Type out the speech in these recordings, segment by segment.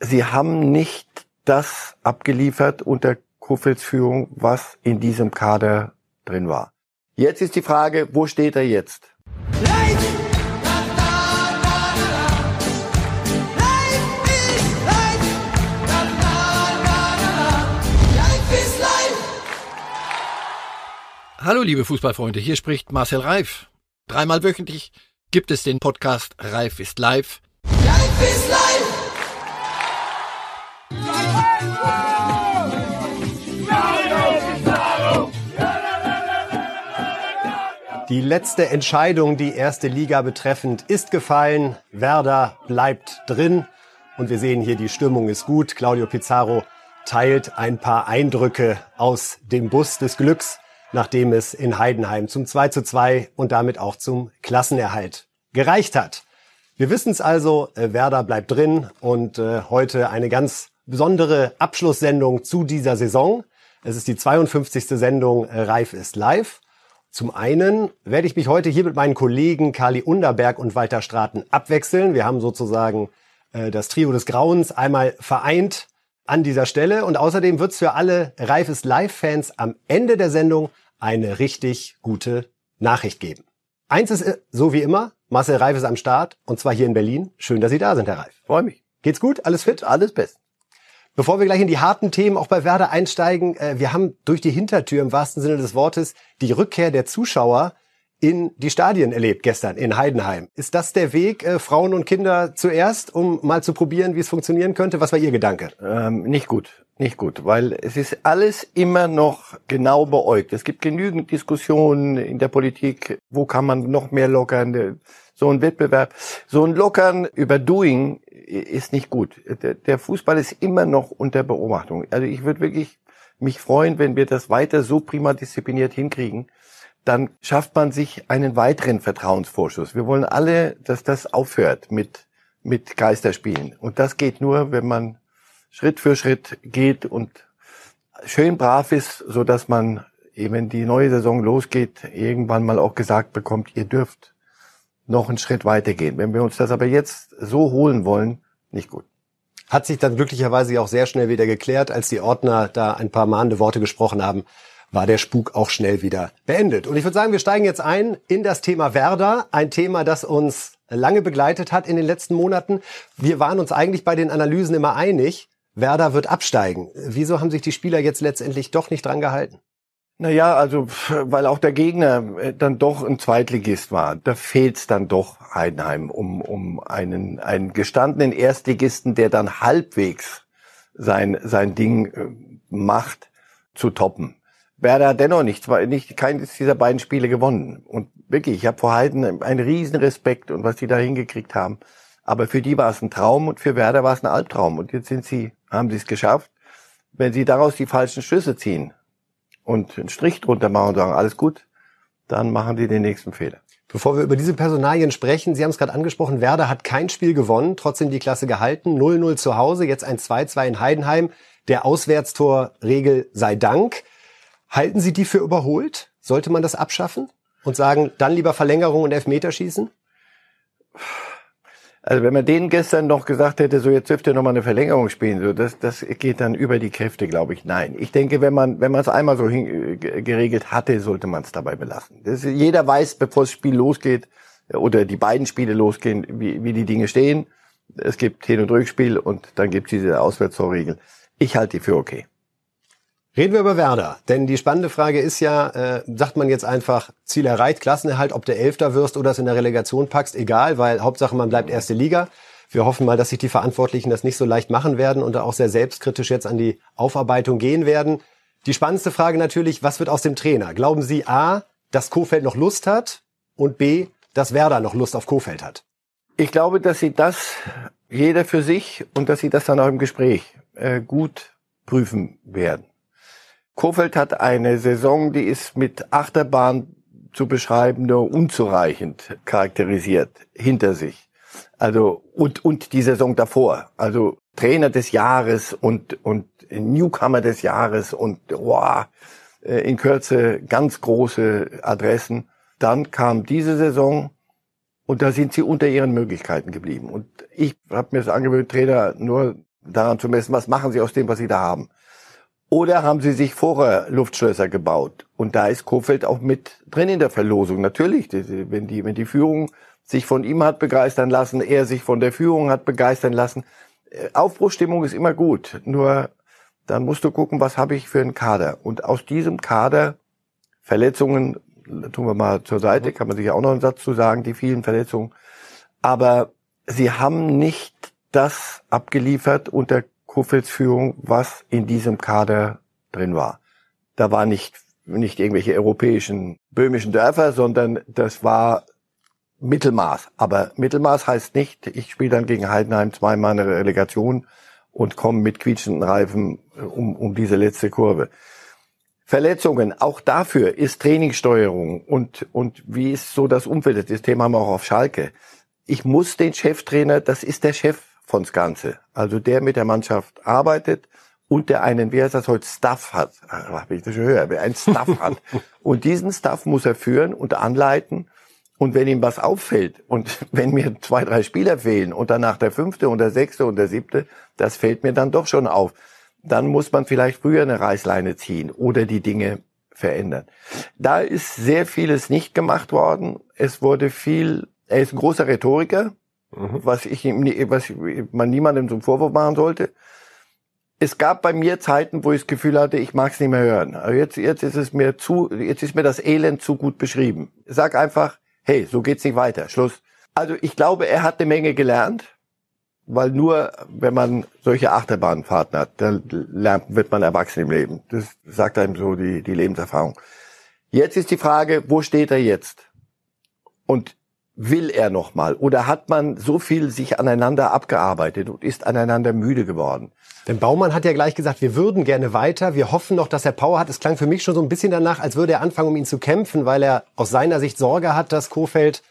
sie haben nicht das abgeliefert unter Kofels Führung, was in diesem Kader drin war. Jetzt ist die Frage, wo steht er jetzt? Hallo liebe Fußballfreunde, hier spricht Marcel Reif. Dreimal wöchentlich gibt es den Podcast Reif ist live. Reif ist live! Die letzte Entscheidung, die erste Liga betreffend, ist gefallen. Werder bleibt drin. Und wir sehen hier, die Stimmung ist gut. Claudio Pizarro teilt ein paar Eindrücke aus dem Bus des Glücks nachdem es in Heidenheim zum 2 zu 2 und damit auch zum Klassenerhalt gereicht hat. Wir wissen es also, äh, Werder bleibt drin und äh, heute eine ganz besondere Abschlusssendung zu dieser Saison. Es ist die 52. Sendung äh, Reif ist live. Zum einen werde ich mich heute hier mit meinen Kollegen Kali Underberg und Walter Straten abwechseln. Wir haben sozusagen äh, das Trio des Grauens einmal vereint an dieser Stelle. Und außerdem wird es für alle Reif ist Live-Fans am Ende der Sendung eine richtig gute Nachricht geben. Eins ist äh, so wie immer, Marcel Reif ist am Start und zwar hier in Berlin. Schön, dass Sie da sind, Herr Reif. Freue mich. Geht's gut? Alles fit? Alles best. Bevor wir gleich in die harten Themen auch bei Werder einsteigen, äh, wir haben durch die Hintertür im wahrsten Sinne des Wortes die Rückkehr der Zuschauer in die Stadien erlebt gestern in Heidenheim. Ist das der Weg, äh, Frauen und Kinder zuerst, um mal zu probieren, wie es funktionieren könnte? Was war Ihr Gedanke? Ähm, nicht gut, nicht gut, weil es ist alles immer noch genau beäugt. Es gibt genügend Diskussionen in der Politik, wo kann man noch mehr lockern. So ein Wettbewerb, so ein Lockern über Doing ist nicht gut. Der Fußball ist immer noch unter Beobachtung. Also ich würde wirklich mich freuen, wenn wir das weiter so prima diszipliniert hinkriegen dann schafft man sich einen weiteren Vertrauensvorschuss. Wir wollen alle, dass das aufhört mit, mit Geisterspielen. Und das geht nur, wenn man Schritt für Schritt geht und schön brav ist, so dass man, wenn die neue Saison losgeht, irgendwann mal auch gesagt bekommt, ihr dürft noch einen Schritt weitergehen. Wenn wir uns das aber jetzt so holen wollen, nicht gut. Hat sich dann glücklicherweise auch sehr schnell wieder geklärt, als die Ordner da ein paar mahnende Worte gesprochen haben war der Spuk auch schnell wieder beendet. Und ich würde sagen, wir steigen jetzt ein in das Thema Werder, ein Thema, das uns lange begleitet hat in den letzten Monaten. Wir waren uns eigentlich bei den Analysen immer einig, Werder wird absteigen. Wieso haben sich die Spieler jetzt letztendlich doch nicht dran gehalten? Naja, also weil auch der Gegner äh, dann doch ein Zweitligist war. Da fehlt's dann doch Heidenheim um, um einen, einen gestandenen Erstligisten, der dann halbwegs sein, sein Ding äh, macht, zu toppen. Werder hat dennoch nicht, nicht keines dieser beiden Spiele gewonnen. Und wirklich, ich habe vor Heiden einen riesen Respekt und was die da hingekriegt haben. Aber für die war es ein Traum und für Werder war es ein Albtraum. Und jetzt sind sie, haben sie es geschafft. Wenn sie daraus die falschen Schlüsse ziehen und einen Strich drunter machen und sagen, alles gut, dann machen die den nächsten Fehler. Bevor wir über diese Personalien sprechen, Sie haben es gerade angesprochen, Werder hat kein Spiel gewonnen, trotzdem die Klasse gehalten, 0-0 zu Hause, jetzt ein 2-2 in Heidenheim, der Auswärtstorregel sei Dank. Halten Sie die für überholt? Sollte man das abschaffen und sagen, dann lieber Verlängerung und Elfmeterschießen? Also wenn man denen gestern noch gesagt hätte, so jetzt dürft ihr noch mal eine Verlängerung spielen, so das, das geht dann über die Kräfte, glaube ich. Nein, ich denke, wenn man wenn man es einmal so hin, geregelt hatte, sollte man es dabei belassen. Das, jeder weiß, bevor das Spiel losgeht oder die beiden Spiele losgehen, wie, wie die Dinge stehen. Es gibt Hin- und Rückspiel und dann gibt es diese Auswärtstorregel. Ich halte die für okay. Reden wir über Werder, denn die spannende Frage ist ja, äh, sagt man jetzt einfach Ziel erreicht, Klassenerhalt, ob du Elfter wirst oder es in der Relegation packst, egal, weil Hauptsache man bleibt erste Liga. Wir hoffen mal, dass sich die Verantwortlichen das nicht so leicht machen werden und auch sehr selbstkritisch jetzt an die Aufarbeitung gehen werden. Die spannendste Frage natürlich, was wird aus dem Trainer? Glauben Sie A, dass Kofeld noch Lust hat und B, dass Werder noch Lust auf Kofeld hat? Ich glaube, dass sie das jeder für sich und dass sie das dann auch im Gespräch äh, gut prüfen werden. Kofeld hat eine Saison, die ist mit Achterbahn zu beschreiben, nur unzureichend charakterisiert hinter sich. Also und und die Saison davor, also Trainer des Jahres und und Newcomer des Jahres und wow, äh, in Kürze ganz große Adressen. Dann kam diese Saison und da sind sie unter ihren Möglichkeiten geblieben. Und ich habe mir das angewöhnt, Trainer nur daran zu messen, was machen sie aus dem, was sie da haben. Oder haben sie sich vorher Luftschlösser gebaut? Und da ist Kofeld auch mit drin in der Verlosung. Natürlich, wenn die, wenn die Führung sich von ihm hat begeistern lassen, er sich von der Führung hat begeistern lassen. Äh, Aufbruchstimmung ist immer gut. Nur dann musst du gucken, was habe ich für einen Kader. Und aus diesem Kader Verletzungen, tun wir mal zur Seite, kann man sich auch noch einen Satz zu sagen, die vielen Verletzungen. Aber sie haben nicht das abgeliefert unter Kufelds Führung, was in diesem Kader drin war. Da war nicht, nicht irgendwelche europäischen, böhmischen Dörfer, sondern das war Mittelmaß. Aber Mittelmaß heißt nicht, ich spiele dann gegen Heidenheim zweimal eine Relegation und komme mit quietschenden Reifen um, um diese letzte Kurve. Verletzungen, auch dafür ist Trainingssteuerung und, und wie ist so das Umfeld, das Thema haben wir auch auf Schalke. Ich muss den Cheftrainer, das ist der Chef von's Ganze, also der mit der Mannschaft arbeitet und der einen, wie heißt das heute, Staff hat, ach, ich das schon höre, wer einen Staff hat. Und diesen Staff muss er führen und anleiten. Und wenn ihm was auffällt und wenn mir zwei, drei Spieler fehlen und danach der fünfte und der sechste und der siebte, das fällt mir dann doch schon auf dann muss man vielleicht früher eine Reißleine ziehen oder die Dinge verändern. Da ist sehr vieles nicht gemacht worden. Es wurde viel, er ist ein großer Rhetoriker, mhm. was ich ihm, was man niemandem zum Vorwurf machen sollte. Es gab bei mir Zeiten, wo ich das Gefühl hatte, ich mag es nicht mehr hören. Aber jetzt, jetzt ist es mir zu, jetzt ist mir das Elend zu gut beschrieben. Sag einfach, hey, so geht's nicht weiter. Schluss. Also ich glaube, er hat eine Menge gelernt weil nur wenn man solche Achterbahnfahrten hat, dann lernt, wird man erwachsen im Leben. Das sagt einem so die, die Lebenserfahrung. Jetzt ist die Frage, wo steht er jetzt? Und will er noch mal? Oder hat man so viel sich aneinander abgearbeitet und ist aneinander müde geworden? Denn Baumann hat ja gleich gesagt, wir würden gerne weiter. Wir hoffen noch, dass er Power hat. Es klang für mich schon so ein bisschen danach, als würde er anfangen, um ihn zu kämpfen, weil er aus seiner Sicht Sorge hat, dass Kofeld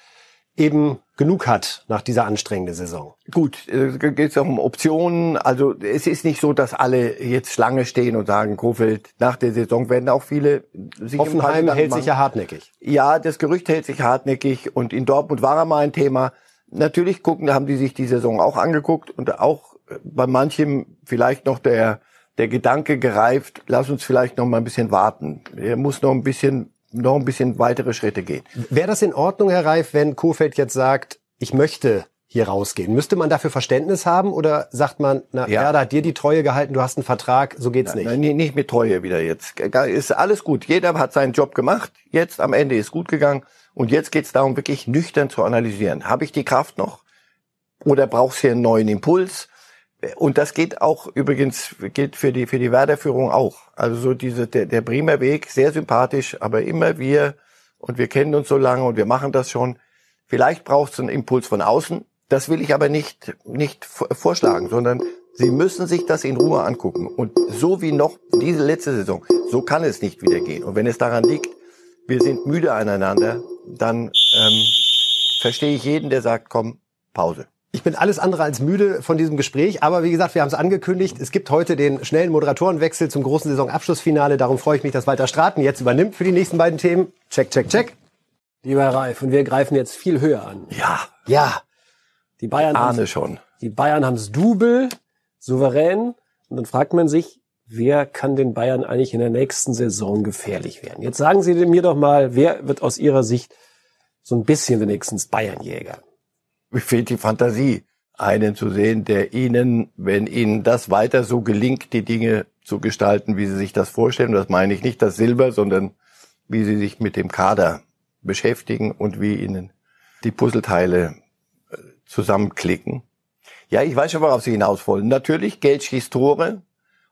eben genug hat nach dieser anstrengenden Saison. Gut, es äh, geht auch um Optionen. Also es ist nicht so, dass alle jetzt Schlange stehen und sagen, Kofeld, nach der Saison werden auch viele sich Hoffenheim hält sich ja hartnäckig. Ja, das Gerücht hält sich hartnäckig und in Dortmund war er mal ein Thema. Natürlich gucken, haben die sich die Saison auch angeguckt und auch bei manchem vielleicht noch der der Gedanke gereift, lass uns vielleicht noch mal ein bisschen warten. Er muss noch ein bisschen noch ein bisschen weitere Schritte gehen. Wäre das in Ordnung, Herr Reif, wenn Kofeld jetzt sagt, ich möchte hier rausgehen? Müsste man dafür Verständnis haben oder sagt man, na, ja. Werder hat dir die Treue gehalten, du hast einen Vertrag, so geht's nicht? Nein, nicht mit Treue wieder jetzt. Ist alles gut. Jeder hat seinen Job gemacht. Jetzt am Ende ist gut gegangen. Und jetzt geht's darum, wirklich nüchtern zu analysieren. Habe ich die Kraft noch? Oder brauchst du hier einen neuen Impuls? Und das geht auch übrigens, gilt für die, für die Werder-Führung auch. Also so diese, der, der Bremer Weg, sehr sympathisch, aber immer wir, und wir kennen uns so lange und wir machen das schon. Vielleicht braucht es einen Impuls von außen. Das will ich aber nicht, nicht vorschlagen, sondern Sie müssen sich das in Ruhe angucken. Und so wie noch diese letzte Saison, so kann es nicht wieder gehen. Und wenn es daran liegt, wir sind müde aneinander, dann ähm, verstehe ich jeden, der sagt, komm, Pause. Ich bin alles andere als müde von diesem Gespräch, aber wie gesagt, wir haben es angekündigt. Es gibt heute den schnellen Moderatorenwechsel zum großen Saisonabschlussfinale. Darum freue ich mich, dass Walter Straten jetzt übernimmt für die nächsten beiden Themen. Check, check, check. Lieber Reif, und wir greifen jetzt viel höher an. Ja. Ja. Die Bayern ahne schon. Die Bayern haben es Double, souverän. Und dann fragt man sich, wer kann den Bayern eigentlich in der nächsten Saison gefährlich werden? Jetzt sagen Sie mir doch mal, wer wird aus Ihrer Sicht so ein bisschen wenigstens Bayernjäger? Mir fehlt die Fantasie, einen zu sehen, der Ihnen, wenn Ihnen das weiter so gelingt, die Dinge zu gestalten, wie Sie sich das vorstellen, das meine ich nicht das Silber, sondern wie Sie sich mit dem Kader beschäftigen und wie Ihnen die Puzzleteile äh, zusammenklicken. Ja, ich weiß schon, worauf Sie hinaus wollen. Natürlich, Geld schießt Tore.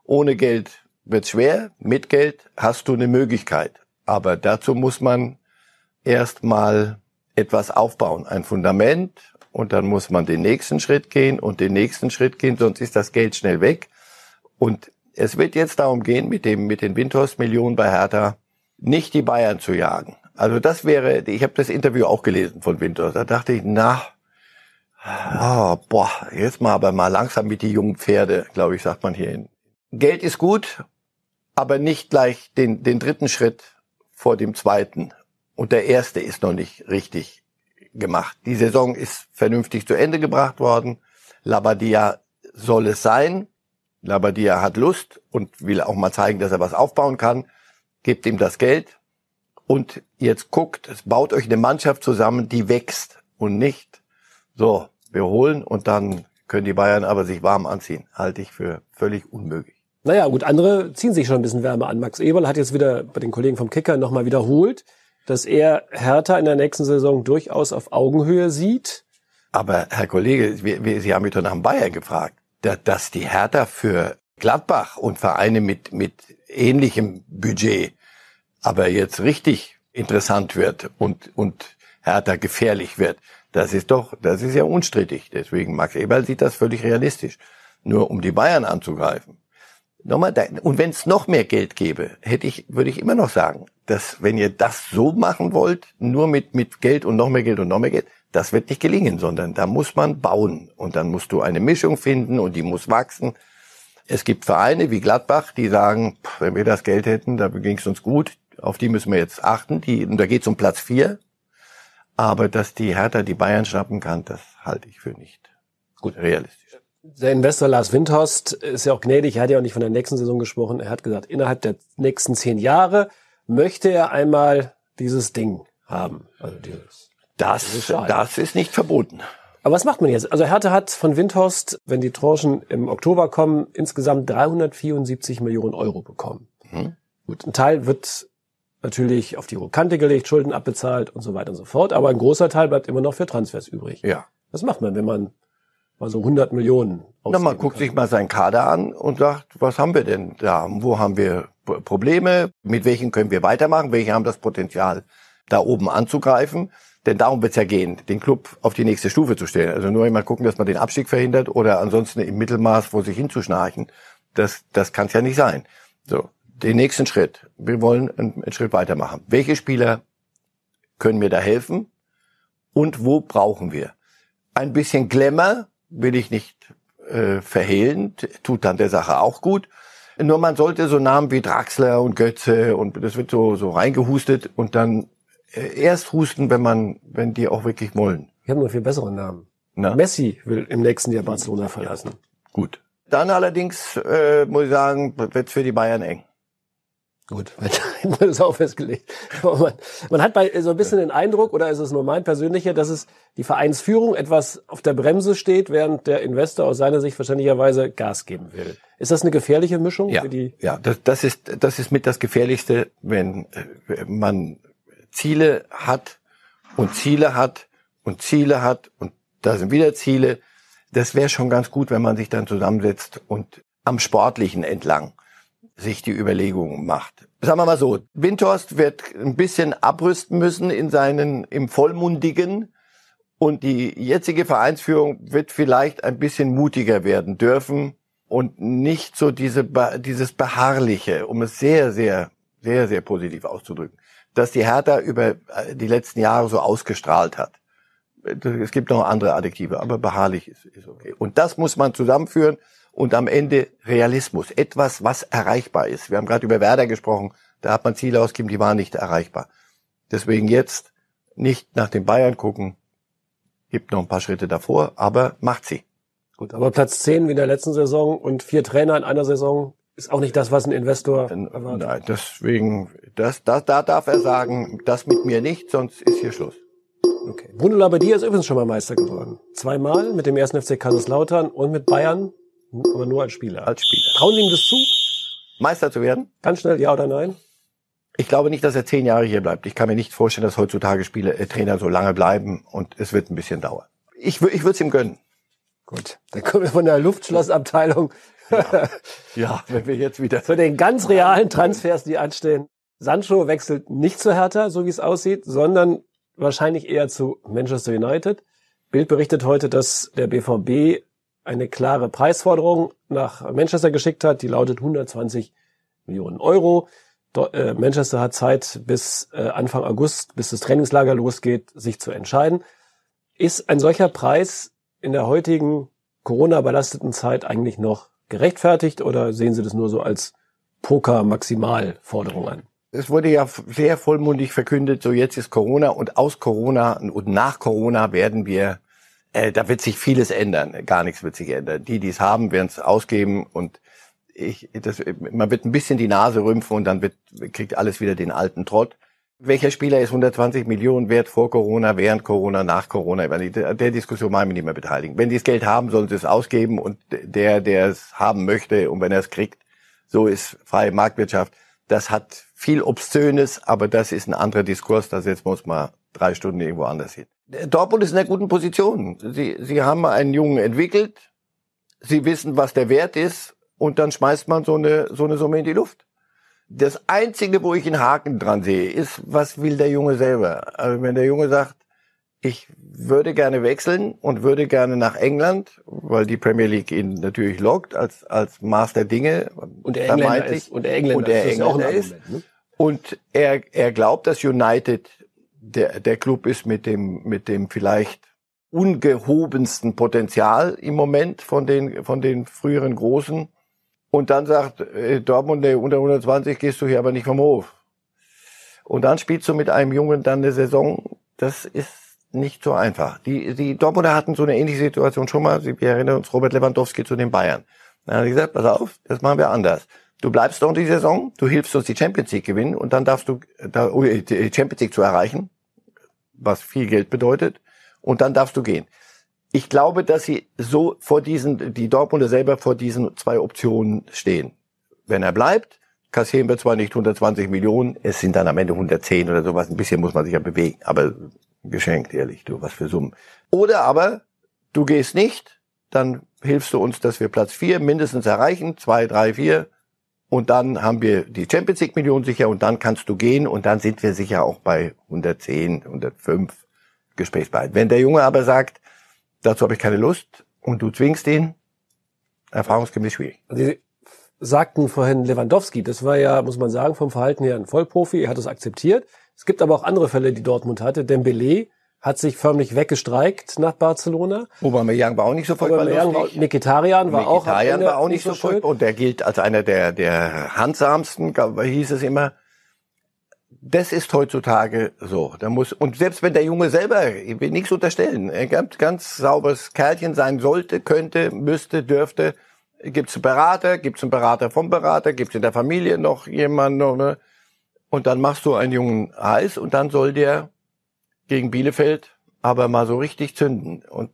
Ohne Geld wird schwer. Mit Geld hast du eine Möglichkeit. Aber dazu muss man erst mal etwas aufbauen. Ein Fundament, und dann muss man den nächsten Schritt gehen und den nächsten Schritt gehen, sonst ist das Geld schnell weg. Und es wird jetzt darum gehen, mit dem mit den Windhorst-Millionen bei Hertha nicht die Bayern zu jagen. Also das wäre, ich habe das Interview auch gelesen von Windhorst. Da dachte ich, na, oh, boah, jetzt mal aber mal langsam mit die jungen Pferde, glaube ich, sagt man hier. hin. Geld ist gut, aber nicht gleich den, den dritten Schritt vor dem zweiten. Und der erste ist noch nicht richtig gemacht. Die Saison ist vernünftig zu Ende gebracht worden. Labadia soll es sein. Labadia hat Lust und will auch mal zeigen, dass er was aufbauen kann. Gebt ihm das Geld und jetzt guckt, es baut euch eine Mannschaft zusammen, die wächst und nicht so, wir holen und dann können die Bayern aber sich warm anziehen. Halte ich für völlig unmöglich. Naja, gut, andere ziehen sich schon ein bisschen wärmer an. Max Eberl hat jetzt wieder bei den Kollegen vom Kicker nochmal wiederholt, dass er Hertha in der nächsten Saison durchaus auf Augenhöhe sieht. Aber Herr Kollege, Sie haben mich doch nach dem Bayern gefragt, dass die Hertha für Gladbach und Vereine mit, mit ähnlichem Budget aber jetzt richtig interessant wird und, und Hertha gefährlich wird, das ist doch, das ist ja unstrittig. Deswegen Max Eberl sieht das völlig realistisch. Nur um die Bayern anzugreifen. Nochmal, und wenn es noch mehr Geld gäbe, hätte ich, würde ich immer noch sagen, dass wenn ihr das so machen wollt, nur mit, mit Geld und noch mehr Geld und noch mehr Geld, das wird nicht gelingen, sondern da muss man bauen und dann musst du eine Mischung finden und die muss wachsen. Es gibt Vereine wie Gladbach, die sagen, wenn wir das Geld hätten, da ging es uns gut, auf die müssen wir jetzt achten. Die, und da geht es um Platz vier. Aber dass die Hertha die Bayern schnappen kann, das halte ich für nicht gut realistisch. Der Investor Lars Windhorst ist ja auch gnädig, er hat ja auch nicht von der nächsten Saison gesprochen. Er hat gesagt, innerhalb der nächsten zehn Jahre möchte er einmal dieses Ding haben. Also dieses, das, das ist nicht verboten. Aber was macht man jetzt? Also Hertha hat von Windhorst, wenn die Tranchen im Oktober kommen, insgesamt 374 Millionen Euro bekommen. Mhm. Gut, ein Teil wird natürlich auf die Kante gelegt, Schulden abbezahlt und so weiter und so fort. Aber ein großer Teil bleibt immer noch für Transfers übrig. Ja. Was macht man, wenn man mal so 100 Millionen Na, man guckt kann? sich mal seinen Kader an und sagt, was haben wir denn da? Wo haben wir Probleme? Mit welchen können wir weitermachen? Welche haben das Potenzial, da oben anzugreifen? Denn darum wird es ja gehen, den Club auf die nächste Stufe zu stellen. Also nur einmal gucken, dass man den Abstieg verhindert oder ansonsten im Mittelmaß vor sich hinzuschnarchen. Das, das kann es ja nicht sein. So den nächsten Schritt. Wir wollen einen, Schritt weitermachen. Welche Spieler können mir da helfen? Und wo brauchen wir? Ein bisschen Glamour will ich nicht äh, verhehlen, tut dann der Sache auch gut. Nur man sollte so Namen wie Draxler und Götze und das wird so, so reingehustet und dann äh, erst husten, wenn man, wenn die auch wirklich wollen. Ich habe nur viel bessere Namen. Na? Messi will im nächsten Jahr Barcelona verlassen. Gut. Dann allerdings äh, muss ich sagen, wird's für die Bayern eng. Gut, man ist auch festgelegt. Man, man, hat bei so ein bisschen den Eindruck, oder ist es nur mein persönlicher, dass es die Vereinsführung etwas auf der Bremse steht, während der Investor aus seiner Sicht verständlicherweise Gas geben will. Ist das eine gefährliche Mischung ja, für die? Ja, das, das ist das ist mit das Gefährlichste, wenn äh, man Ziele hat und Ziele hat und Ziele hat und da sind wieder Ziele. Das wäre schon ganz gut, wenn man sich dann zusammensetzt und am Sportlichen entlang sich die Überlegungen macht. Sagen wir mal so, Windhorst wird ein bisschen abrüsten müssen in seinen, im Vollmundigen und die jetzige Vereinsführung wird vielleicht ein bisschen mutiger werden dürfen und nicht so diese, dieses Beharrliche, um es sehr, sehr, sehr, sehr positiv auszudrücken, dass die Hertha über äh, die letzten Jahre so ausgestrahlt hat. Es gibt noch andere Adjektive, aber beharrlich ist, ist okay. Und das muss man zusammenführen und am Ende Realismus, etwas, was erreichbar ist. Wir haben gerade über Werder gesprochen, da hat man Ziele ausgegeben, die waren nicht erreichbar. Deswegen jetzt nicht nach den Bayern gucken, gibt noch ein paar Schritte davor, aber macht sie. Gut, aber Platz 10 wie in der letzten Saison und vier Trainer in einer Saison ist auch nicht das, was ein Investor erwartet. Nein, deswegen, das, das, da darf er sagen, das mit mir nicht, sonst ist hier Schluss. Okay. Bruno Labbadia ist übrigens schon mal Meister geworden. Zweimal mit dem ersten FC Kaiserslautern und mit Bayern aber nur als Spieler. Als Spieler. Trauen Sie ihm das zu? Meister zu werden? Ganz schnell, ja oder nein? Ich glaube nicht, dass er zehn Jahre hier bleibt. Ich kann mir nicht vorstellen, dass heutzutage Spieler, äh, Trainer so lange bleiben und es wird ein bisschen dauern. Ich, ich würde es ihm gönnen. Gut, dann kommen wir von der Luftschlossabteilung. Ja. ja, wenn wir jetzt wieder zu den ganz realen Transfers, die anstehen. Sancho wechselt nicht zu Hertha, so wie es aussieht, sondern wahrscheinlich eher zu Manchester United. Bild berichtet heute, dass der BVB eine klare Preisforderung nach Manchester geschickt hat, die lautet 120 Millionen Euro. Äh, Manchester hat Zeit bis äh, Anfang August, bis das Trainingslager losgeht, sich zu entscheiden. Ist ein solcher Preis in der heutigen Corona-belasteten Zeit eigentlich noch gerechtfertigt oder sehen Sie das nur so als Poker-Maximalforderung an? Es wurde ja sehr vollmundig verkündet, so jetzt ist Corona und aus Corona und nach Corona werden wir Äh, da wird sich vieles ändern. Gar nichts wird sich ändern. Die, die es haben, werden es ausgeben und ich, das, man wird ein bisschen die Nase rümpfen und dann wird, kriegt alles wieder den alten Trott. Welcher Spieler ist 120 Millionen wert vor Corona, während Corona, nach Corona? Der, Diskussion mal nicht mehr beteiligen. Wenn die das Geld haben, sollen sie es ausgeben und der, der es haben möchte und wenn er es kriegt, so ist freie Marktwirtschaft. Das hat viel Obszönes, aber das ist ein anderer Diskurs. Da setzen wir uns mal drei Stunden irgendwo anders hin. Dortmund ist in einer guten Position. Sie, sie haben einen Jungen entwickelt. Sie wissen, was der Wert ist. Und dann schmeißt man so eine, so eine Summe in die Luft. Das Einzige, wo ich einen Haken dran sehe, ist, was will der Junge selber? Also wenn der Junge sagt, ich würde gerne wechseln und würde gerne nach England, weil die Premier League ihn natürlich lockt als, als Master Dinge. Und der Engländer ist. Und der Engländer, und der ist, Engländer ist. Ne? Und er, er glaubt, dass United der, der Club ist mit dem, mit dem vielleicht ungehobensten Potenzial im Moment von den, von den früheren Großen. Und dann sagt äh, Dortmund, der unter 120 gehst du hier aber nicht vom Hof. Und dann spielst du mit einem Jungen dann eine Saison. Das ist nicht so einfach. Die, die Dortmunder hatten so eine ähnliche Situation schon mal. Wir erinnern uns Robert Lewandowski zu den Bayern. Dann hat er gesagt, pass auf, das machen wir anders. Du bleibst doch in die Saison, du hilfst uns die Champions League gewinnen und dann darfst du oh, die Champions League zu erreichen, was viel Geld bedeutet, und dann darfst du gehen. Ich glaube, dass sie so vor diesen, die Dortmunder selber vor diesen zwei Optionen stehen. Wenn er bleibt, kassieren wir zwar nicht 120 Millionen, es sind dann am Ende 110 oder sowas, ein bisschen muss man sich ja bewegen, aber geschenkt, ehrlich, du, was für Summen. Oder aber, du gehst nicht, dann hilfst du uns, dass wir Platz vier mindestens erreichen, zwei, drei, vier, und dann haben wir die Champions League Millionen sicher und dann kannst du gehen und dann sind wir sicher auch bei 110, 105 gesprächsbereit. Wenn der Junge aber sagt, dazu habe ich keine Lust und du zwingst ihn, erfahrungsgemäß schwierig. Sie sagten vorhin Lewandowski, das war ja, muss man sagen, vom Verhalten her ein Vollprofi, er hat es akzeptiert. Es gibt aber auch andere Fälle, die Dortmund hatte. Dembele hat sich förmlich weggestreikt nach Barcelona. Aubameyang war auch nicht so furchtbar lustig. Mikitarian war auch, war auch nicht so, so furchtbar und der gilt als einer der, der handsamsten, hieß es immer. Das ist heutzutage so. Da muss, und selbst wenn der Junge selber, ich will nichts unterstellen, ein ganz, ganz sauberes Kerlchen sein sollte, könnte, müsste, dürfte, gibt's einen Berater, gibt's einen Berater vom Berater, gibt's in der Familie noch jemanden, ne? und dann machst du einen Jungen heiß und dann soll der gegen Bielefeld aber mal so richtig zünden. Und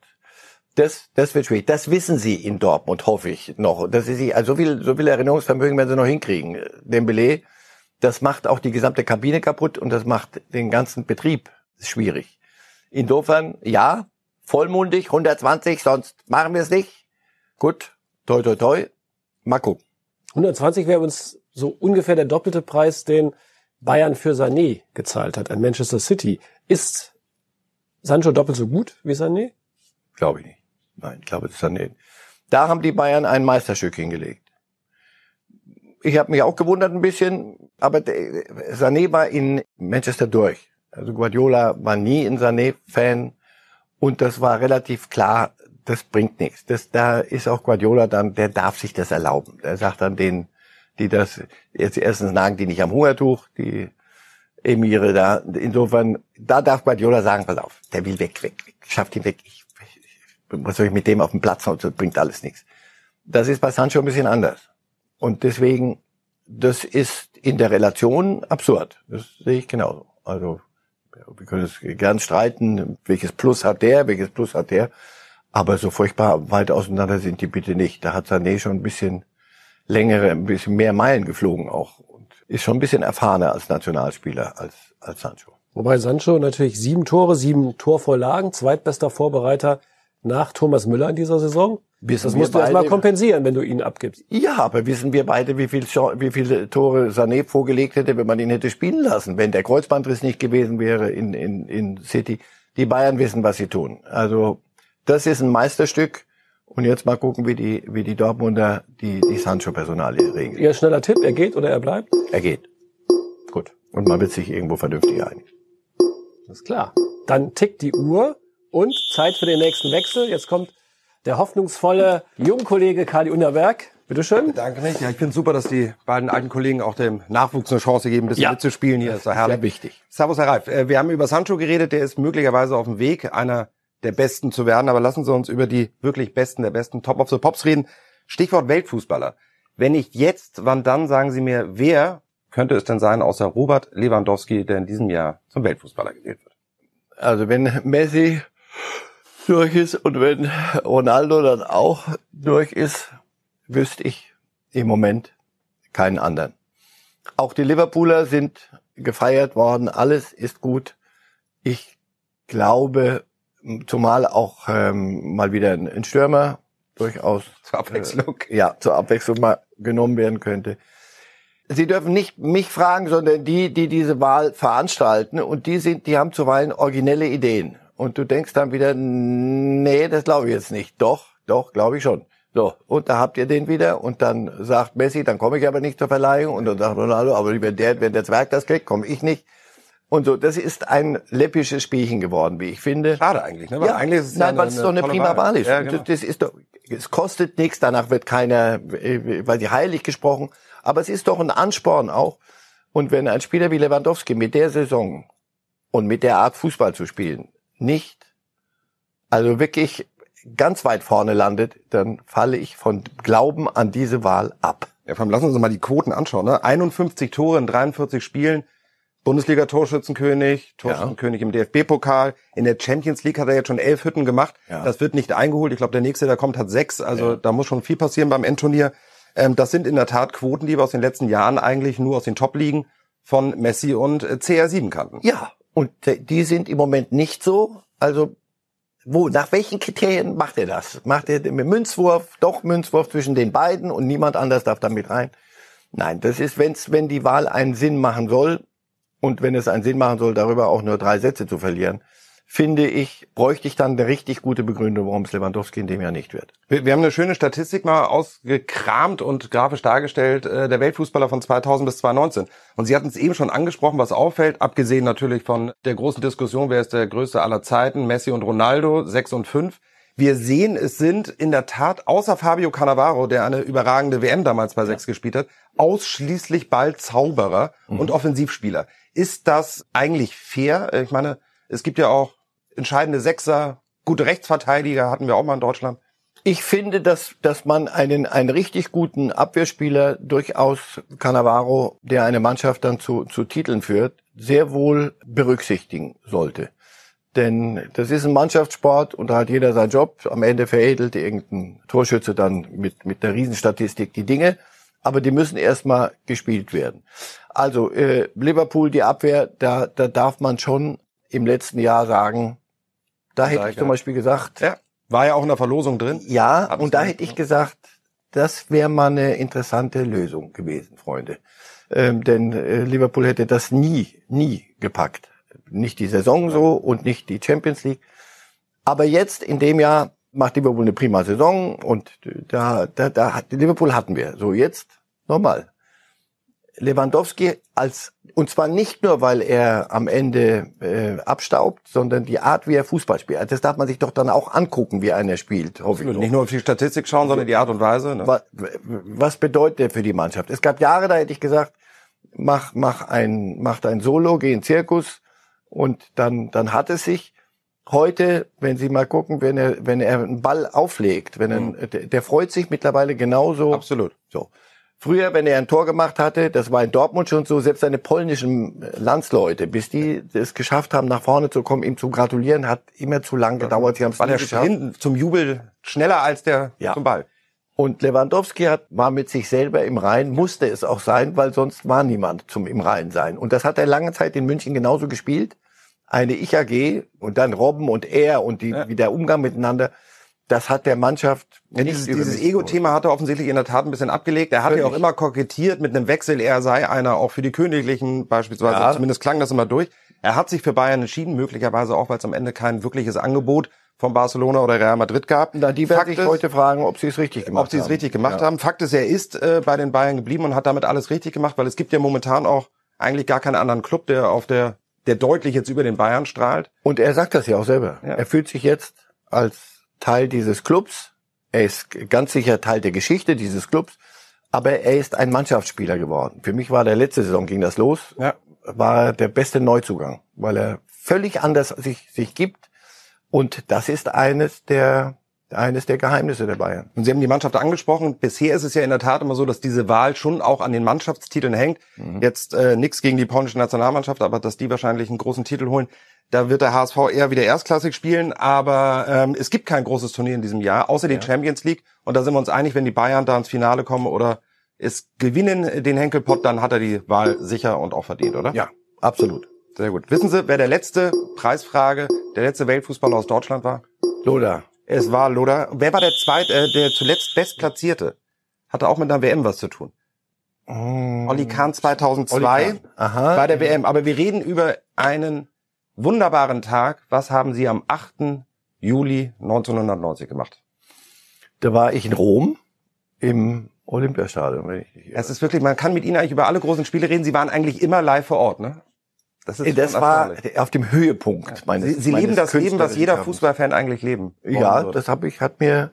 das, das wird schwierig. Das wissen sie in Dortmund, hoffe ich noch. Das ist sie, also so viel, so viel Erinnerungsvermögen werden sie noch hinkriegen. Dembele, das macht auch die gesamte Kabine kaputt und das macht den ganzen Betrieb schwierig. Insofern, ja, vollmundig, 120, sonst machen wir es nicht. Gut, toi, toi, toi, mal gucken. 120 wäre uns so ungefähr der doppelte Preis, den Bayern für Sané gezahlt hat an Manchester City. Ist Sancho doppelt so gut wie Sané? Glaube ich nicht. Nein, ich glaube, Sané. Da haben die Bayern ein Meisterstück hingelegt. Ich habe mich auch gewundert ein bisschen, aber Sané war in Manchester durch. Also Guardiola war nie ein Sané-Fan und das war relativ klar, das bringt nichts. Das, da ist auch Guardiola dann, der darf sich das erlauben. Er sagt dann den, die das, jetzt erstens nagen die nicht am Hungertuch, die Emire da. Insofern, da darf Guardiola sagen, pass auf, der will weg, weg, weg, schafft ihn weg. Ich, ich, was soll ich mit dem auf dem Platz und so, bringt alles nichts. Das ist bei Sancho ein bisschen anders. Und deswegen, das ist in der Relation absurd. Das sehe ich genauso. Also, wir können es gern streiten, welches Plus hat der, welches Plus hat der. Aber so furchtbar weit auseinander sind die bitte nicht. Da hat Sané schon ein bisschen längere, ein bisschen mehr Meilen geflogen auch ist schon ein bisschen erfahrener als Nationalspieler als, als Sancho. Wobei Sancho natürlich sieben Tore, sieben Torvorlagen, zweitbester Vorbereiter nach Thomas Müller in dieser Saison. Wissen das musst du erstmal kompensieren, wenn du ihn abgibst. Ja, aber wissen wir beide, wie, viel, wie viele Tore Sané vorgelegt hätte, wenn man ihn hätte spielen lassen, wenn der Kreuzbandriss nicht gewesen wäre in, in, in City. Die Bayern wissen, was sie tun. Also das ist ein Meisterstück. Und jetzt mal gucken, wie die, wie die Dortmunder die, die Sancho-Personalie regeln. Ihr schneller Tipp, er geht oder er bleibt? Er geht. Gut. Und man wird sich irgendwo vernünftig einigen. Das ist klar. Dann tickt die Uhr und Zeit für den nächsten Wechsel. Jetzt kommt der hoffnungsvolle Jungkollege Kali Unterberg. Bitteschön. Danke mich. Ja, ich finde super, dass die beiden alten Kollegen auch dem Nachwuchs eine Chance geben, ein bisschen ja. mitzuspielen hier. Das ist ja herrlich. Sehr wichtig. Servus, Herr Reif. Äh, wir haben über Sancho geredet. Der ist möglicherweise auf dem Weg einer der Besten zu werden. Aber lassen Sie uns über die wirklich Besten der Besten Top of the Pops reden. Stichwort Weltfußballer. Wenn nicht jetzt, wann dann, sagen Sie mir, wer könnte es denn sein, außer Robert Lewandowski, der in diesem Jahr zum Weltfußballer gewählt wird? Also wenn Messi durch ist und wenn Ronaldo dann auch durch ist, wüsste ich im Moment keinen anderen. Auch die Liverpooler sind gefeiert worden, alles ist gut. Ich glaube, zumal auch ähm, mal wieder ein, Stürmer durchaus zur Abwechslung. Äh, ja, zur Abwechslung mal genommen werden könnte. Sie dürfen nicht mich fragen, sondern die, die diese Wahl veranstalten und die sind, die haben zuweilen originelle Ideen. Und du denkst dann wieder, nee, das glaube ich jetzt nicht. Doch, doch, glaube ich schon. So, und da habt ihr den wieder und dann sagt Messi, dann komme ich aber nicht zur Verleihung und dann sagt Ronaldo, aber wenn der, wenn der Zwerg das kriegt, komme ich nicht. Und so, das ist ein läppisches Spielchen geworden, wie ich finde. Schade eigentlich, ne? Weil ja, eigentlich ist es nein, ja weil es doch eine prima Wahl, ist. Ja, genau. das, ist doch, es kostet nichts, danach wird keiner, äh, weil sie heilig gesprochen. Aber es ist doch ein Ansporn auch. Und wenn ein Spieler wie Lewandowski mit der Saison und mit der Art Fußball zu spielen nicht, also wirklich ganz weit vorne landet, dann falle ich von Glauben an diese Wahl ab. Ja, vor allem lassen wir uns mal die Quoten anschauen. Ne? 51 Tore in 43 Spielen. Bundesliga-Torschützenkönig, Torschützenkönig ja. im DFB-Pokal. In der Champions League hat er jetzt schon elf Hütten gemacht. Ja. Das wird nicht eingeholt. Ich glaube, der nächste, der kommt, hat sechs. Also ja. da muss schon viel passieren beim Endturnier. Ähm, das sind in der Tat Quoten, die wir aus den letzten Jahren eigentlich nur aus den Top-Ligen von Messi und äh, CR7 kannten. Ja, und die sind im Moment nicht so. Also wo, nach welchen Kriterien macht er das? Macht er mit Münzwurf, doch Münzwurf zwischen den beiden und niemand anders darf damit rein? Nein, das ist, wenn's, wenn die Wahl einen Sinn machen soll und wenn es einen Sinn machen soll, darüber auch nur drei Sätze zu verlieren, finde ich, bräuchte ich dann eine richtig gute Begründung, warum es Lewandowski in dem Jahr nicht wird. Wir, wir haben eine schöne Statistik mal ausgekramt und grafisch dargestellt, äh, der Weltfußballer von 2000 bis 2019. Und Sie hatten es eben schon angesprochen, was auffällt, abgesehen natürlich von der großen Diskussion, wer ist der größte aller Zeiten, Messi und Ronaldo, sechs und fünf. Wir sehen, es sind in der Tat, außer Fabio Cannavaro, der eine überragende WM damals bei sechs gespielt hat, ausschließlich Ballzauberer mhm. und Offensivspieler. Ist das eigentlich fair? Ich meine, es gibt ja auch entscheidende Sechser, gute Rechtsverteidiger hatten wir auch mal in Deutschland. Ich finde, dass, dass man einen, einen richtig guten Abwehrspieler durchaus Cannavaro, der eine Mannschaft dann zu, zu Titeln führt, sehr wohl berücksichtigen sollte. Denn das ist ein Mannschaftssport und da hat jeder seinen Job. Am Ende veredelt irgendein Torschütze dann mit, mit der Riesenstatistik die Dinge. Aber die müssen erstmal gespielt werden. Also äh, Liverpool, die Abwehr, da, da darf man schon im letzten Jahr sagen, da hätte ich zum Beispiel gesagt. Ja, war ja auch in der Verlosung drin. Ja, Hab's und da hätte ich gesagt, das wäre mal eine interessante Lösung gewesen, Freunde. Ähm, denn äh, Liverpool hätte das nie, nie gepackt. Nicht die Saison so und nicht die Champions League. Aber jetzt in dem Jahr macht Liverpool eine prima Saison und da, da, da hat Liverpool hatten wir. So jetzt nochmal. Lewandowski als und zwar nicht nur, weil er am Ende äh, abstaubt, sondern die Art, wie er Fußball spielt. Also das darf man sich doch dann auch angucken, wie einer spielt. Hoffe ich nicht nur auf die Statistik schauen, sondern die Art und Weise. Ne? Was, was bedeutet er für die Mannschaft? Es gab Jahre, da hätte ich gesagt, mach mach ein mach ein Solo, geh in Zirkus und dann dann hat es sich. Heute, wenn Sie mal gucken, wenn er wenn er einen Ball auflegt, wenn er, mhm. der, der freut sich mittlerweile genauso. Absolut. So. Früher, wenn er ein Tor gemacht hatte, das war in Dortmund schon so, selbst seine polnischen Landsleute, bis die es geschafft haben, nach vorne zu kommen, ihm zu gratulieren, hat immer zu lang gedauert. Sie haben es Weil er hinten zum Jubel schneller als der ja. zum Ball. Und Lewandowski hat, war mit sich selber im Rhein, musste es auch sein, weil sonst war niemand zum im Rhein sein. Und das hat er lange Zeit in München genauso gespielt. Eine Ich-AG und dann Robben und er und die, ja. wie der Umgang miteinander das hat der Mannschaft ja, dieses, dieses Ego-Thema hat er offensichtlich in der Tat ein bisschen abgelegt. Er hat ja auch immer kokettiert mit einem Wechsel. Er sei einer auch für die Königlichen beispielsweise. Ja. Zumindest klang das immer durch. Er hat sich für Bayern entschieden, möglicherweise auch, weil es am Ende kein wirkliches Angebot von Barcelona oder Real Madrid gab. Na, die werden sich heute fragen, ob sie es richtig gemacht haben. Ob sie es richtig gemacht ja. haben. Fakt ist, er ist äh, bei den Bayern geblieben und hat damit alles richtig gemacht, weil es gibt ja momentan auch eigentlich gar keinen anderen Club, der auf der der deutlich jetzt über den Bayern strahlt. Und er sagt das ja auch selber. Ja. Er fühlt sich jetzt als Teil dieses Clubs. Er ist ganz sicher Teil der Geschichte dieses Clubs. Aber er ist ein Mannschaftsspieler geworden. Für mich war der letzte Saison ging das los. Ja. War der beste Neuzugang, weil er völlig anders sich, sich gibt Und das ist eines der eines der Geheimnisse der Bayern. Und Sie haben die Mannschaft angesprochen. Bisher ist es ja in der Tat immer so, dass diese Wahl schon auch an den Mannschaftstiteln hängt. Mhm. Jetzt äh, nichts gegen die polnische Nationalmannschaft, aber dass die wahrscheinlich einen großen Titel holen. Da wird der HSV eher wieder erstklassig spielen, aber ähm, es gibt kein großes Turnier in diesem Jahr, außer die ja. Champions League. Und da sind wir uns einig, wenn die Bayern da ins Finale kommen oder es gewinnen den Henkelpott, dann hat er die Wahl sicher und auch verdient, oder? Ja, absolut. Sehr gut. Wissen Sie, wer der letzte Preisfrage, der letzte Weltfußballer aus Deutschland war? Loda. Es war Loda. Wer war der zweite, äh, der zuletzt bestplatzierte? Hatte auch mit einer WM was zu tun. Mm. Olli Kahn 2002 Olli Kahn. Aha. bei der WM. Aber wir reden über einen wunderbaren Tag. Was haben Sie am 8. Juli 1990 gemacht? Da war ich in Rom im Olympiastadion. Wenn ich es ist wirklich, man kann mit Ihnen eigentlich über alle großen Spiele reden. Sie waren eigentlich immer live vor Ort, ne? Das, ist das war auf dem Höhepunkt meines Sie, Sie meines leben das Leben, was jeder Fußballfan eigentlich leben. Ja, das habe ich, hat mir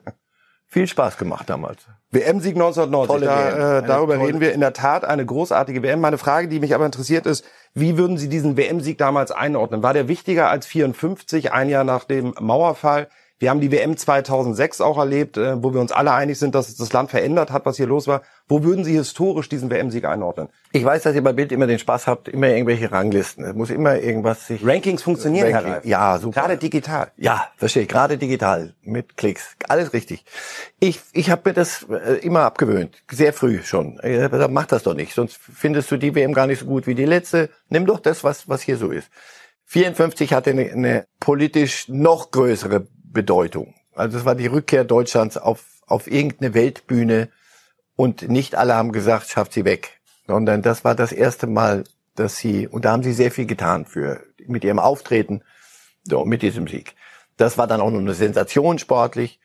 viel Spaß gemacht damals. WM-Sieg 1990, da, äh, darüber reden wir in der Tat eine großartige WM. Meine Frage, die mich aber interessiert ist, wie würden Sie diesen WM-Sieg damals einordnen? War der wichtiger als 54, ein Jahr nach dem Mauerfall? Wir haben die WM 2006 auch erlebt, äh, wo wir uns alle einig sind, dass das Land verändert hat, was hier los war. Wo würden Sie historisch diesen WM-Sieg einordnen? Ich weiß, dass ihr bei Bild immer den Spaß habt, immer irgendwelche Ranglisten. Es muss immer irgendwas sich... Rankings funktionieren, Ranking. Herr Ja, super. Gerade digital. Ja, verstehe. Gerade digital. Mit Klicks. Alles richtig. Ich, ich habe mir das äh, immer abgewöhnt. Sehr früh schon. Gesagt, mach das doch nicht. Sonst findest du die WM gar nicht so gut wie die letzte. Nimm doch das, was, was hier so ist. 54 hatte eine, eine politisch noch größere Bedeutung. Also es war die Rückkehr Deutschlands auf, auf irgendeine Weltbühne und nicht alle haben gesagt, schafft sie weg, sondern das war das erste Mal, dass sie, und da haben sie sehr viel getan für, mit ihrem Auftreten, so, mit diesem Sieg. Das war dann auch noch eine Sensation sportlich.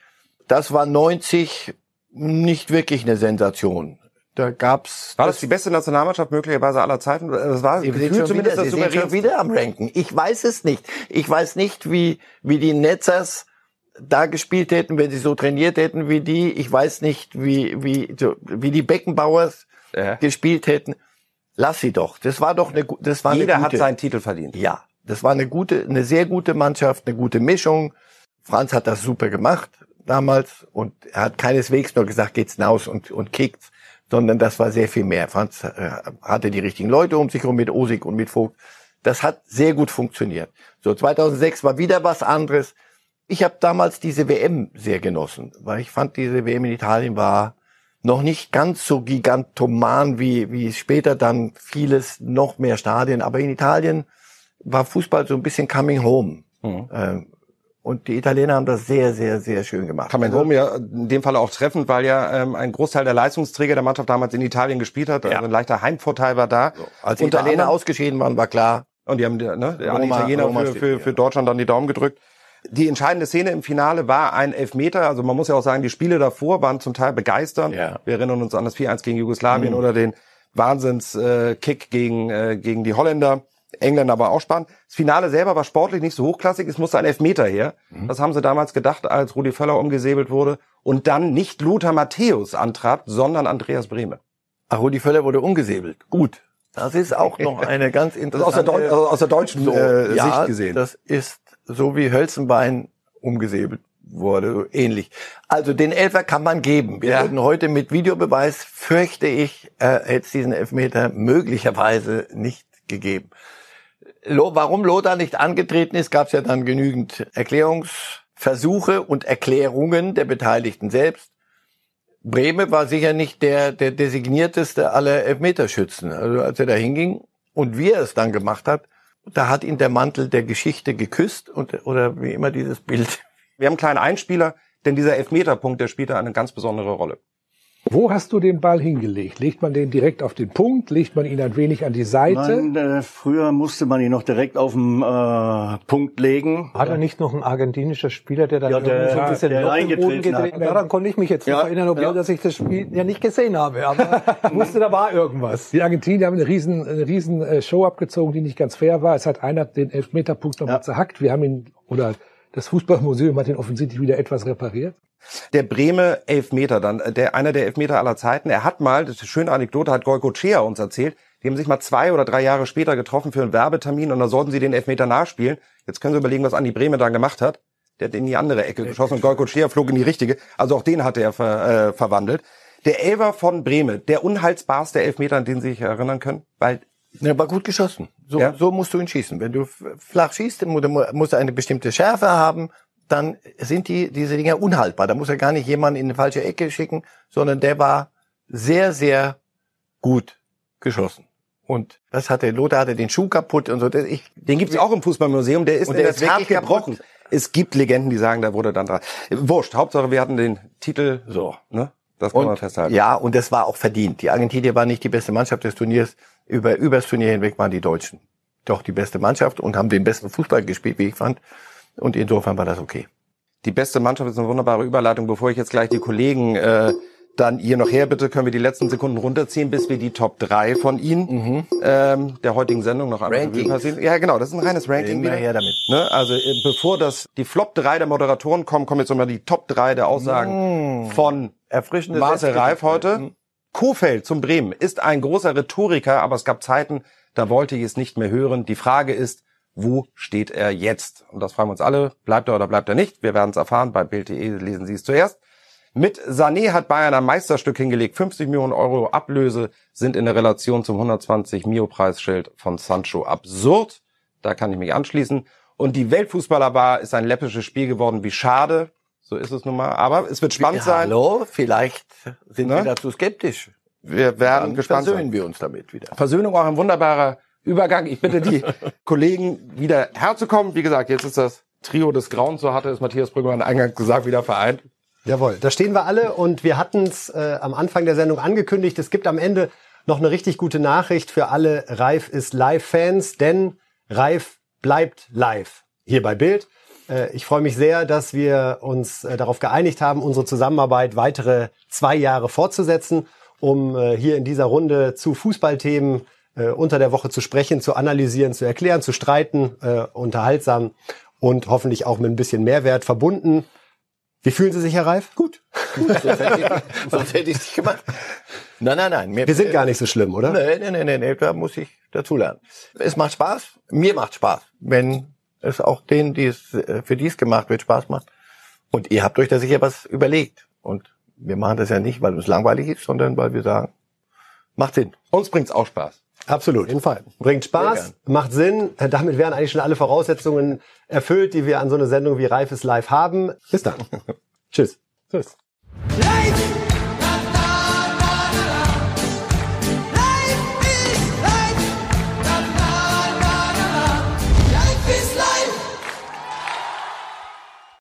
Das war 90 nicht wirklich eine Sensation. Da gab's. War das, das die beste Nationalmannschaft möglicherweise aller Zeiten? Das war Sie sind zumindest wieder, das Sie sind schon wieder am Ranken. Ich weiß es nicht. Ich weiß nicht, wie, wie die Netzers da gespielt hätten, wenn sie so trainiert hätten wie die. Ich weiß nicht, wie, wie, so, wie die Beckenbauers ja. gespielt hätten. Lass sie doch. Das war doch eine, das war Jeder eine gute, hat seinen Titel verdient. Ja. Das war eine gute, eine sehr gute Mannschaft, eine gute Mischung. Franz hat das super gemacht damals und er hat keineswegs nur gesagt, geht's hinaus und, und kickt's, sondern das war sehr viel mehr. Franz äh, hatte die richtigen Leute um sich herum mit Osig und mit Vogt. Das hat sehr gut funktioniert. So 2006 war wieder was anderes. Ich habe damals diese WM sehr genossen, weil ich fand, diese WM in Italien war noch nicht ganz so gigantoman wie, wie später dann vieles, noch mehr Stadien. Aber in Italien war Fußball so ein bisschen coming home. Mhm. Ähm, und die Italiener haben das sehr, sehr, sehr schön gemacht. Coming also, home ja in dem Fall auch treffend, weil ja ähm, ein Großteil der Leistungsträger der Mannschaft damals in Italien gespielt hat. Also ja. ein leichter Heimvorteil war da. So. Als die Italiener ausgeschieden waren, war klar. Und die haben ne, Roma, alle Italiener Roma für, für, für Deutschland dann die Daumen gedrückt. Die entscheidende Szene im Finale war ein Elfmeter. Also man muss ja auch sagen, die Spiele davor waren zum Teil begeisternd. Ja. Wir erinnern uns an das 4-1 gegen Jugoslawien mhm. oder den Wahnsinns-Kick äh, gegen, äh, gegen die Holländer. Engländer war auch spannend. Das Finale selber war sportlich nicht so hochklassig. Es musste ein Elfmeter her. Mhm. Das haben sie damals gedacht, als Rudi Völler umgesäbelt wurde. Und dann nicht Lothar Matthäus antrat, sondern Andreas Brehme. Ach, Rudi Völler wurde umgesäbelt. Gut. Das ist auch noch eine ganz interessante... Also aus, der Deu aus der deutschen so, äh, ja, Sicht gesehen. das ist so wie Hölzenbein umgesäbelt wurde, so ähnlich. Also den Elfer kann man geben. Wir ja. würden heute mit Videobeweis, fürchte ich, äh, hätte es diesen Elfmeter möglicherweise nicht gegeben. Warum Lothar nicht angetreten ist, gab es ja dann genügend Erklärungsversuche und Erklärungen der Beteiligten selbst. Breme war sicher nicht der, der designierteste aller Elfmeterschützen. Also als er da hinging und wie er es dann gemacht hat, da hat ihn der Mantel der Geschichte geküsst und, oder wie immer dieses Bild. Wir haben einen kleinen Einspieler, denn dieser Elfmeterpunkt, der spielt da eine ganz besondere Rolle. Wo hast du den Ball hingelegt? Legt man den direkt auf den Punkt? Legt man ihn ein wenig an die Seite? Nein, äh, früher musste man ihn noch direkt auf den äh, Punkt legen. War da nicht noch ein argentinischer Spieler, der dann ja, der, so ein bisschen der Boden gedreht hat? Daran konnte ich mich jetzt ja, erinnern, obwohl ja. dass ich das Spiel ja nicht gesehen habe. Aber wusste, da war irgendwas. Die Argentinier haben eine riesen, eine riesen äh, Show abgezogen, die nicht ganz fair war. Es hat einer den Elfmeterpunkt nochmal ja. zerhackt. Wir haben ihn, oder das Fußballmuseum hat ihn offensichtlich wieder etwas repariert. Der Breme Elfmeter dann, äh, der, einer der Elfmeter aller Zeiten. Er hat mal, das ist eine schöne Anekdote, hat Goiko Chea uns erzählt, die haben sich mal zwei oder drei Jahre später getroffen für einen Werbetermin und da sollten sie den Elfmeter nachspielen. Jetzt können Sie überlegen, was Andi Breme dann gemacht hat. Der hat in die andere Ecke geschossen und Golko Scheer flog in die richtige. Also auch den hatte er ver, äh, verwandelt. Der Elver von Bremen, der unheilsbarste Elfmeter, an den Sie sich erinnern können, weil Der war gut geschossen. So, Ja. so musst du ihn schießen. Wenn du flach schießt, mu- mu- muss er eine bestimmte Schärfe haben, dann sind die, diese Dinger unhaltbar. Da muss er gar nicht jemanden in eine falsche Ecke schicken, sondern der war sehr, sehr gut geschossen. Und das hatte, Lothar hatte den Schuh kaputt und so. Ich, Den gibt's auch im Fußballmuseum, der ist Und in der der Tat gebrochen. kaputt. Es gibt Legenden, die sagen, da wurde dann dran. Wurscht, Hauptsache wir hatten den Titel, so. ne? Das kann man Und, festhalten. ja, und das war auch verdient. Die Argentinier waren nicht die beste Mannschaft des Turniers. Über, übers Turnier hinweg waren die Deutschen doch die beste Mannschaft und haben den besten Fußball gespielt, wie ich fand. Und insofern war das okay. Die beste Mannschaft ist eine wunderbare Überleitung. Bevor ich jetzt gleich die Kollegen äh, dann hier noch her bitte, können wir die letzten Sekunden runterziehen, bis wir die Top 3 von Ihnen ähm, der heutigen Sendung noch einmal passieren. Ja, genau, das ist ein reines Ranking. Immer wieder. her damit. Ne? Also äh, bevor das die Flop 3 der Moderatoren kommen, kommen jetzt nochmal die Top 3 der Aussagen von Erfrischendes Marcel. Reif heute. Mhm. Kofeld zum Bremen ist ein großer Rhetoriker, aber es gab Zeiten, da wollte ich es nicht mehr hören. Die Frage ist, wo steht er jetzt? Und das fragen wir uns alle. Bleibt er oder bleibt er nicht? Wir werden es erfahren. Bei Bild.de lesen Sie es zuerst. Mit Sané hat Bayern ein Meisterstück hingelegt. 50 Millionen Euro Ablöse sind in der Relation zum 120 Mio Preisschild von Sancho absurd. Da kann ich mich anschließen. Und die Weltfußballerbar ist ein läppisches Spiel geworden. Wie schade. So ist es nun mal. Aber es wird spannend Ja, sein. hallo, vielleicht sind Ne? wir dazu skeptisch. Wir werden Dann gespannt versöhnen sein. wir uns damit wieder. Versöhnung auch ein wunderbarer Übergang. Ich bitte die Kollegen wieder herzukommen. Wie gesagt, jetzt ist das Trio des Grauens, so hatte es Matthias Brüggemann eingangs gesagt, wieder vereint. Jawohl, da stehen wir alle und wir hatten es äh, am Anfang der Sendung angekündigt. Es gibt am Ende noch eine richtig gute Nachricht für alle Reif ist Live-Fans, denn Reif bleibt live hier bei Bild. Äh, ich freue mich sehr, dass wir uns äh, darauf geeinigt haben, unsere Zusammenarbeit weitere zwei Jahre fortzusetzen, um äh, hier in dieser Runde zu Fußballthemen unter der Woche zu sprechen, zu analysieren, zu erklären, zu streiten, unterhaltsam und hoffentlich auch mit ein bisschen Mehrwert verbunden. Wie fühlen Sie sich, Herr Reif? Gut. Sonst hätte ich, sonst hätte ich es nicht gemacht. Nein, nein, nein. Mir, Wir sind gar nicht so schlimm, oder? Nee, nee, nee, nee, da muss ich dazulernen. Es macht Spaß. Mir macht Spaß. Wenn es auch denen, die es, äh, für die es gemacht wird, Spaß macht. Und ihr habt euch da sicher was überlegt. Und wir machen das ja nicht, weil uns langweilig ist, sondern weil wir sagen, macht Sinn. Uns bringt's auch Spaß. Absolut. Auf jeden Fall. Bringt Spaß, macht Sinn. Damit wären eigentlich schon alle Voraussetzungen erfüllt, die wir an so einer Sendung wie Reif ist live haben. Bis dann. Tschüss. Tschüss. Life